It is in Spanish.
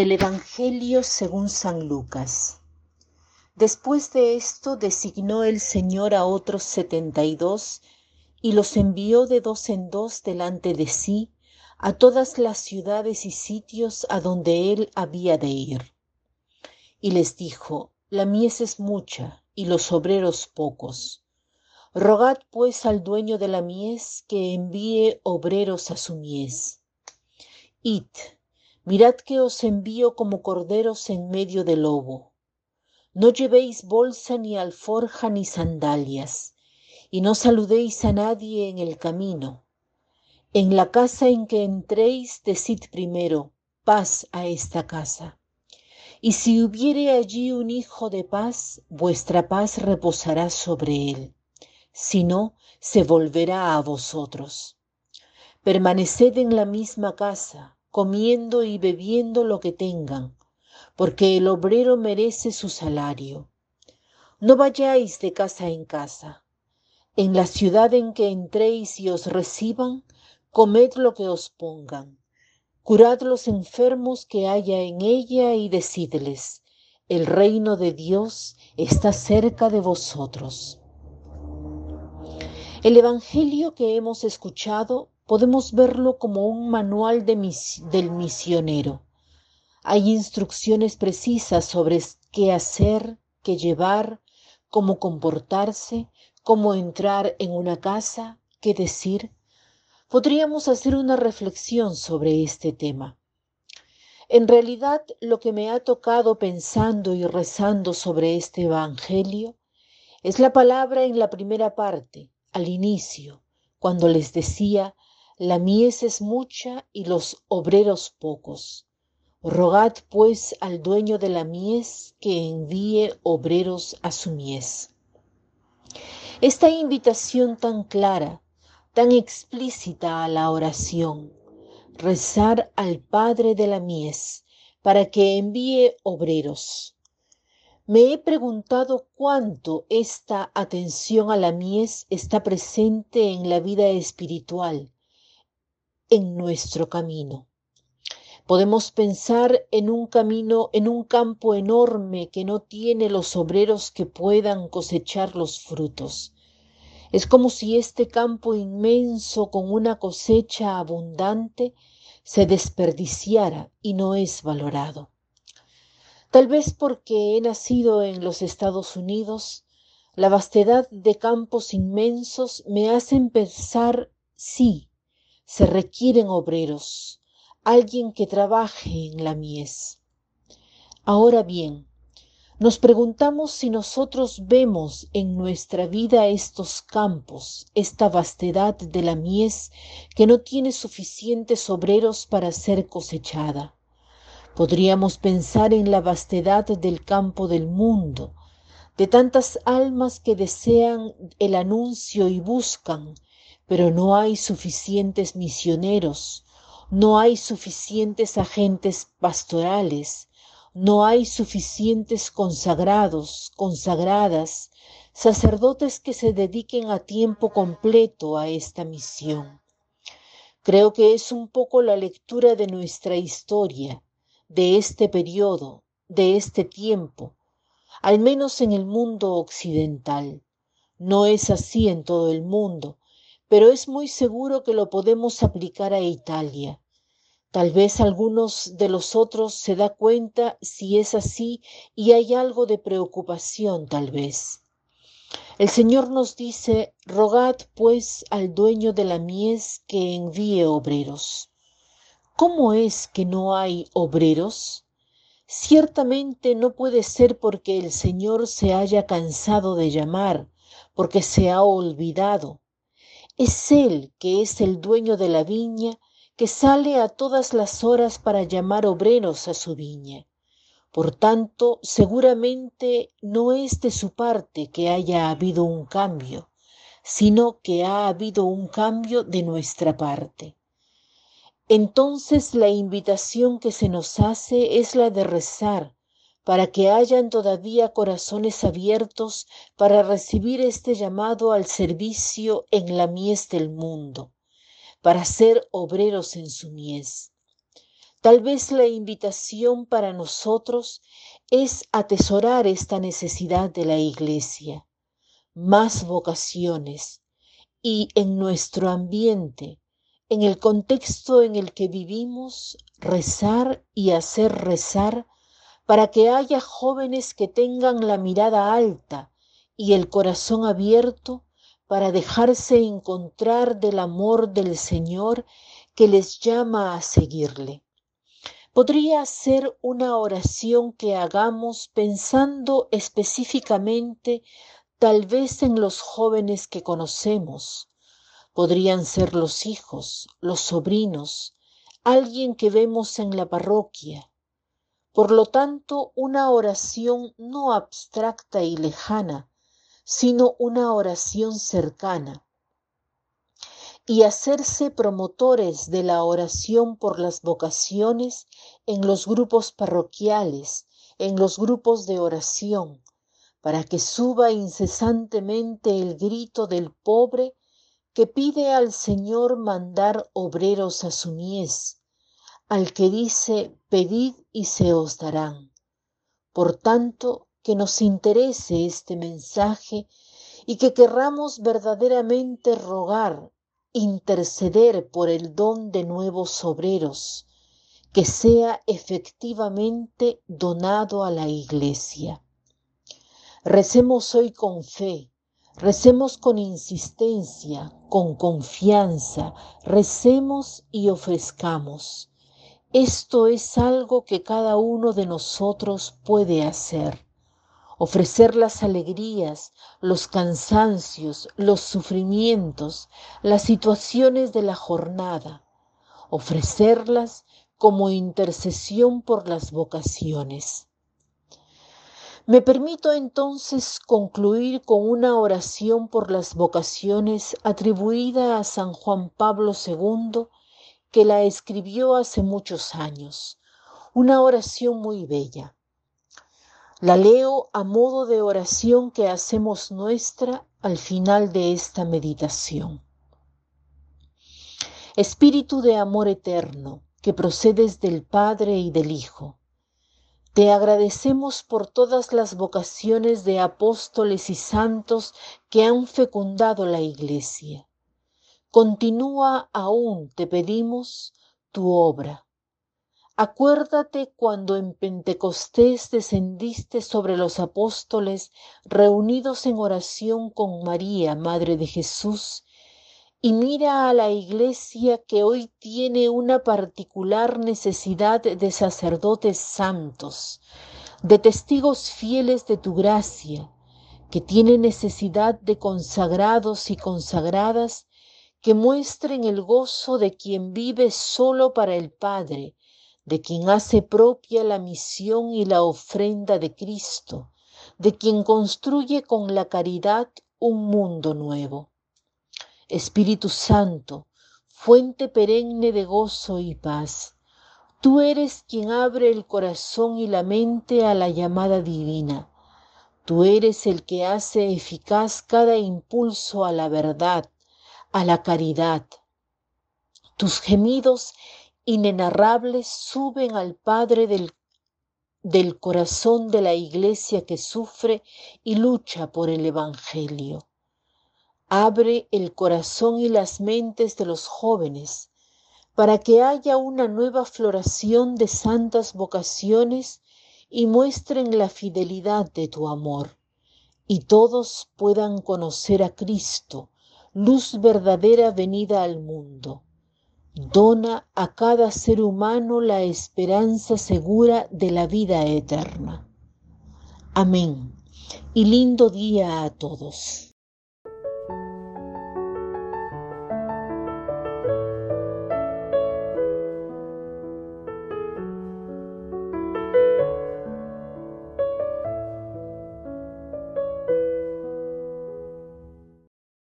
Del Evangelio según San Lucas. Después de esto designó el Señor a otros setenta y dos y los envió de dos en dos delante de sí a todas las ciudades y sitios a donde él había de ir. Y les dijo, la mies es mucha y los obreros pocos. Rogad pues al dueño de la mies que envíe obreros a su mies. Id, Mirad que os envío como corderos en medio del lobo. No llevéis bolsa ni alforja ni sandalias, y no saludéis a nadie en el camino. En la casa en que entréis, decid primero, paz a esta casa. Y si hubiere allí un hijo de paz, vuestra paz reposará sobre él. Si no, se volverá a vosotros. Permaneced en la misma casa, comiendo y bebiendo lo que tengan, porque el obrero merece su salario. No vayáis de casa en casa. En la ciudad en que entréis y os reciban, comed lo que os pongan. Curad los enfermos que haya en ella y decidles, el reino de Dios está cerca de vosotros. El Evangelio que hemos escuchado podemos verlo como un manual del misionero. Hay instrucciones precisas sobre qué hacer, qué llevar, cómo comportarse, cómo entrar en una casa, qué decir. Podríamos hacer una reflexión sobre este tema. En realidad, lo que me ha tocado pensando y rezando sobre este Evangelio es la palabra en la primera parte, al inicio, cuando les decía la mies es mucha y los obreros pocos. Rogad pues al dueño de la mies que envíe obreros a su mies. Esta invitación tan clara, tan explícita a la oración, rezar al Padre de la mies para que envíe obreros. Me he preguntado cuánto esta atención a la mies está presente en la vida espiritual en nuestro camino. Podemos pensar en un camino, en un campo enorme que no tiene los obreros que puedan cosechar los frutos. Es como si este campo inmenso con una cosecha abundante se desperdiciara y no es valorado. Tal vez porque he nacido en los Estados Unidos, la vastedad de campos inmensos me hacen pensar, sí, se requieren obreros, alguien que trabaje en la mies. Ahora bien, nos preguntamos si nosotros vemos en nuestra vida estos campos, esta vastedad de la mies que no tiene suficientes obreros para ser cosechada. Podríamos pensar en la vastedad del campo del mundo, de tantas almas que desean el anuncio y buscan, pero no hay suficientes misioneros, no hay suficientes agentes pastorales, no hay suficientes consagrados, consagradas, sacerdotes que se dediquen a tiempo completo a esta misión. Creo que es un poco la lectura de nuestra historia, de este periodo, de este tiempo, al menos en el mundo occidental. No es así en todo el mundo, pero es muy seguro que lo podemos aplicar a Italia. Tal vez algunos de los otros se da cuenta si es así y hay algo de preocupación tal vez. El Señor nos dice, rogad pues al dueño de la mies que envíe obreros. ¿Cómo es que no hay obreros? Ciertamente no puede ser porque el Señor se haya cansado de llamar, porque se ha olvidado, es Él que es el dueño de la viña, que sale a todas las horas para llamar obreros a su viña. Por tanto, seguramente no es de su parte que haya habido un cambio, sino que ha habido un cambio de nuestra parte. Entonces la invitación que se nos hace es la de rezar, para que hayan todavía corazones abiertos para recibir este llamado al servicio en la mies del mundo, para ser obreros en su mies. Tal vez la invitación para nosotros es atesorar esta necesidad de la iglesia, más vocaciones y en nuestro ambiente, en el contexto en el que vivimos, rezar y hacer rezar para que haya jóvenes que tengan la mirada alta y el corazón abierto para dejarse encontrar del amor del Señor que les llama a seguirle. Podría ser una oración que hagamos pensando específicamente tal vez en los jóvenes que conocemos. Podrían ser los hijos, los sobrinos, alguien que vemos en la parroquia. Por lo tanto, una oración no abstracta y lejana, sino una oración cercana. Y hacerse promotores de la oración por las vocaciones en los grupos parroquiales, en los grupos de oración, para que suba incesantemente el grito del pobre que pide al Señor mandar obreros a su mies, al que dice, pedid y se os darán. Por tanto, que nos interese este mensaje y que querramos verdaderamente rogar, interceder por el don de nuevos obreros, que sea efectivamente donado a la iglesia. Recemos hoy con fe, recemos con insistencia, con confianza, recemos y ofrezcamos. Esto es algo que cada uno de nosotros puede hacer. Ofrecer las alegrías, los cansancios, los sufrimientos, las situaciones de la jornada. Ofrecerlas como intercesión por las vocaciones. Me permito entonces concluir con una oración por las vocaciones atribuida a San Juan Pablo II, que la escribió hace muchos años. Una oración muy bella. La leo a modo de oración que hacemos nuestra al final de esta meditación. Espíritu de amor eterno, que procedes del Padre y del Hijo te agradecemos por todas las vocaciones de apóstoles y santos que han fecundado la Iglesia. Continúa aún, te pedimos, tu obra. Acuérdate cuando en Pentecostés descendiste sobre los apóstoles reunidos en oración con María, Madre de Jesús, y mira a la iglesia que hoy tiene una particular necesidad de sacerdotes santos, de testigos fieles de tu gracia, que tiene necesidad de consagrados y consagradas que muestren el gozo de quien vive solo para el Padre, de quien hace propia la misión y la ofrenda de Cristo, de quien construye con la caridad un mundo nuevo. Espíritu Santo, fuente perenne de gozo y paz, tú eres quien abre el corazón y la mente a la llamada divina. Tú eres el que hace eficaz cada impulso a la verdad, a la caridad. Tus gemidos inenarrables suben al Padre del, del corazón de la iglesia que sufre y lucha por el Evangelio. Abre el corazón y las mentes de los jóvenes para que haya una nueva floración de santas vocaciones y muestren la fidelidad de tu amor, y todos puedan conocer a Cristo, luz verdadera venida al mundo. Dona a cada ser humano la esperanza segura de la vida eterna. Amén. Y lindo día a todos.